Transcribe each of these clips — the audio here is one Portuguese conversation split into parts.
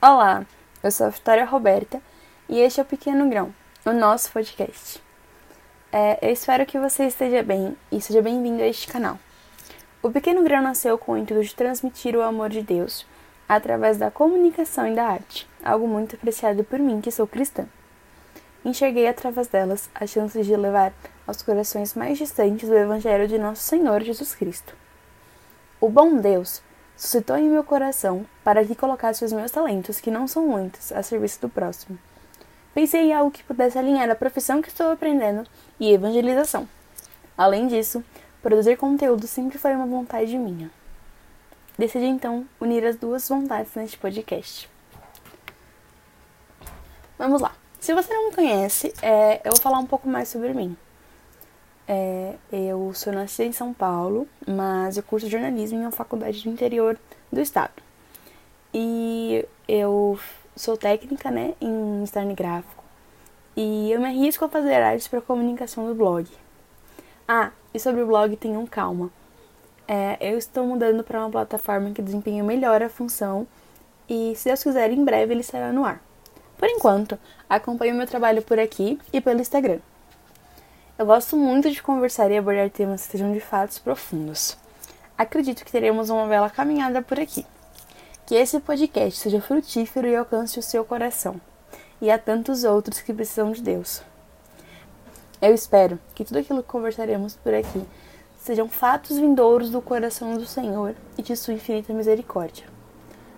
Olá, eu sou a Vitória Roberta e este é o Pequeno Grão, o nosso podcast. É, eu espero que você esteja bem e seja bem-vindo a este canal. O Pequeno Grão nasceu com o intuito de transmitir o amor de Deus através da comunicação e da arte, algo muito apreciado por mim, que sou cristã. Enxerguei através delas as chances de levar aos corações mais distantes o Evangelho de nosso Senhor Jesus Cristo. O bom Deus suscitou em meu coração para que colocasse os meus talentos, que não são muitos, a serviço do próximo. Pensei em algo que pudesse alinhar a profissão que estou aprendendo e evangelização. Além disso, produzir conteúdo sempre foi uma vontade minha. Decidi então unir as duas vontades neste podcast. Vamos lá. Se você não me conhece, é, eu vou falar um pouco mais sobre mim. É, eu sou nascida em São Paulo, mas eu curso jornalismo em uma faculdade do interior do estado. E eu sou técnica, né, em design gráfico. E eu me arrisco a fazer artes para comunicação do blog. Ah, e sobre o blog tenham calma. É, eu estou mudando para uma plataforma que desempenha melhor a função e, se Deus quiser, em breve ele estará no ar. Por enquanto, acompanhe o meu trabalho por aqui e pelo Instagram. Eu gosto muito de conversar e abordar temas que sejam de fatos profundos. Acredito que teremos uma bela caminhada por aqui. Que esse podcast seja frutífero e alcance o seu coração, e a tantos outros que precisam de Deus. Eu espero que tudo aquilo que conversaremos por aqui sejam fatos vindouros do coração do Senhor e de sua infinita misericórdia.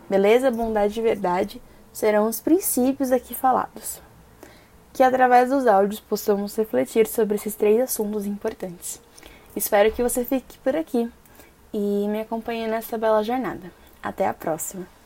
Beleza, bondade e verdade serão os princípios aqui falados que através dos áudios possamos refletir sobre esses três assuntos importantes. Espero que você fique por aqui e me acompanhe nessa bela jornada. Até a próxima!